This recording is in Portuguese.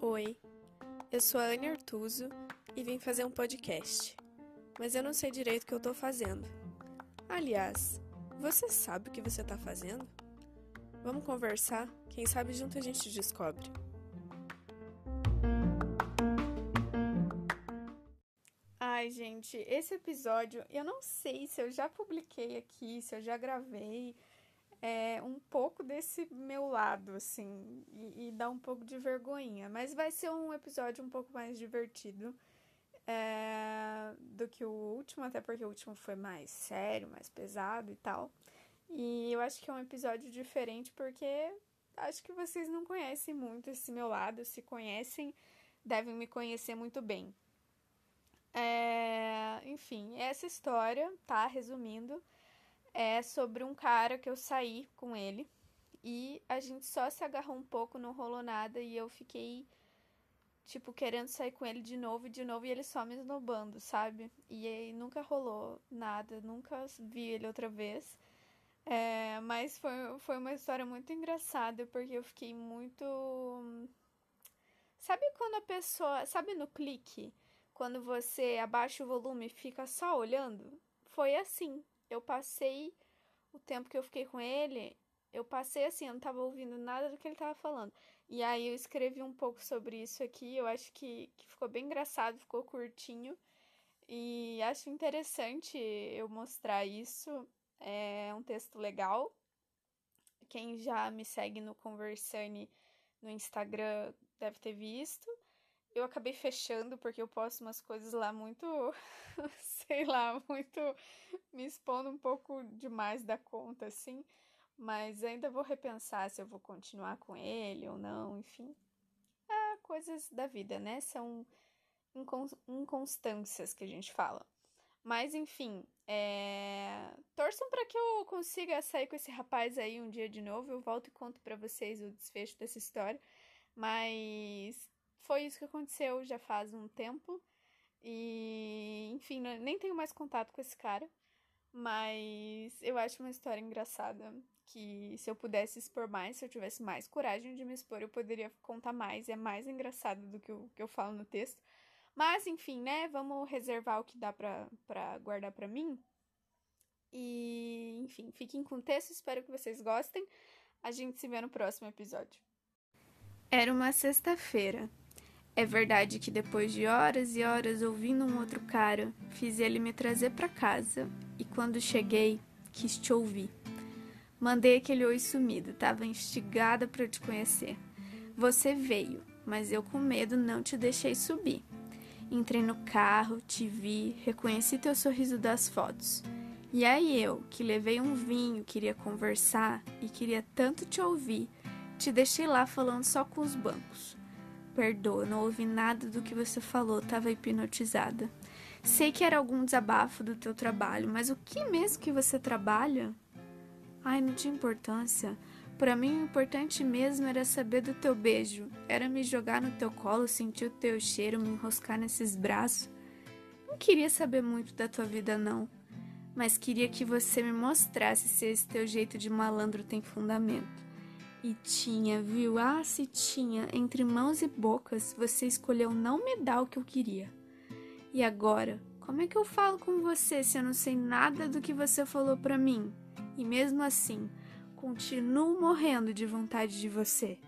Oi, eu sou a Anne Artuso e vim fazer um podcast, mas eu não sei direito o que eu tô fazendo. Aliás, você sabe o que você tá fazendo? Vamos conversar? Quem sabe junto a gente descobre. Ai, gente, esse episódio eu não sei se eu já publiquei aqui, se eu já gravei é, um pouco desse meu lado, assim, e, e dá um pouco de vergonhinha. Mas vai ser um episódio um pouco mais divertido é, do que o último, até porque o último foi mais sério, mais pesado e tal. E eu acho que é um episódio diferente porque acho que vocês não conhecem muito esse meu lado. Se conhecem, devem me conhecer muito bem. É, enfim, essa história, tá? Resumindo, é sobre um cara que eu saí com ele e a gente só se agarrou um pouco, não rolou nada e eu fiquei, tipo, querendo sair com ele de novo e de novo e ele só me esnobando, sabe? E aí nunca rolou nada, nunca vi ele outra vez. É, mas foi, foi uma história muito engraçada porque eu fiquei muito. Sabe quando a pessoa. Sabe no clique? Quando você abaixa o volume e fica só olhando? Foi assim eu passei o tempo que eu fiquei com ele, eu passei assim, eu não tava ouvindo nada do que ele tava falando. E aí eu escrevi um pouco sobre isso aqui, eu acho que, que ficou bem engraçado, ficou curtinho. E acho interessante eu mostrar isso. É um texto legal. Quem já me segue no Conversane no Instagram deve ter visto eu acabei fechando porque eu posto umas coisas lá muito, sei lá, muito me expondo um pouco demais da conta, assim. Mas ainda vou repensar se eu vou continuar com ele ou não, enfim. É coisas da vida, né? São inconstâncias que a gente fala. Mas enfim, é... torçam para que eu consiga sair com esse rapaz aí um dia de novo. Eu volto e conto para vocês o desfecho dessa história. Mas foi isso que aconteceu já faz um tempo. E, enfim, né, nem tenho mais contato com esse cara. Mas eu acho uma história engraçada. Que se eu pudesse expor mais, se eu tivesse mais coragem de me expor, eu poderia contar mais. É mais engraçado do que o que eu falo no texto. Mas, enfim, né? Vamos reservar o que dá pra, pra guardar pra mim. E, enfim, fiquem com o texto. Espero que vocês gostem. A gente se vê no próximo episódio. Era uma sexta-feira. É verdade que depois de horas e horas ouvindo um outro cara, fiz ele me trazer para casa e quando cheguei, quis te ouvir. Mandei aquele oi sumido, tava instigada para te conhecer. Você veio, mas eu com medo não te deixei subir. Entrei no carro, te vi, reconheci teu sorriso das fotos. E aí eu, que levei um vinho, queria conversar e queria tanto te ouvir, te deixei lá falando só com os bancos. Perdoa, não ouvi nada do que você falou, estava hipnotizada. Sei que era algum desabafo do teu trabalho, mas o que mesmo que você trabalha? Ai, não tinha importância. Para mim, o importante mesmo era saber do teu beijo. Era me jogar no teu colo, sentir o teu cheiro, me enroscar nesses braços. Não queria saber muito da tua vida, não. Mas queria que você me mostrasse se esse teu jeito de malandro tem fundamento. E tinha, viu? Ah, se tinha. Entre mãos e bocas, você escolheu não me dar o que eu queria. E agora? Como é que eu falo com você se eu não sei nada do que você falou para mim? E mesmo assim, continuo morrendo de vontade de você.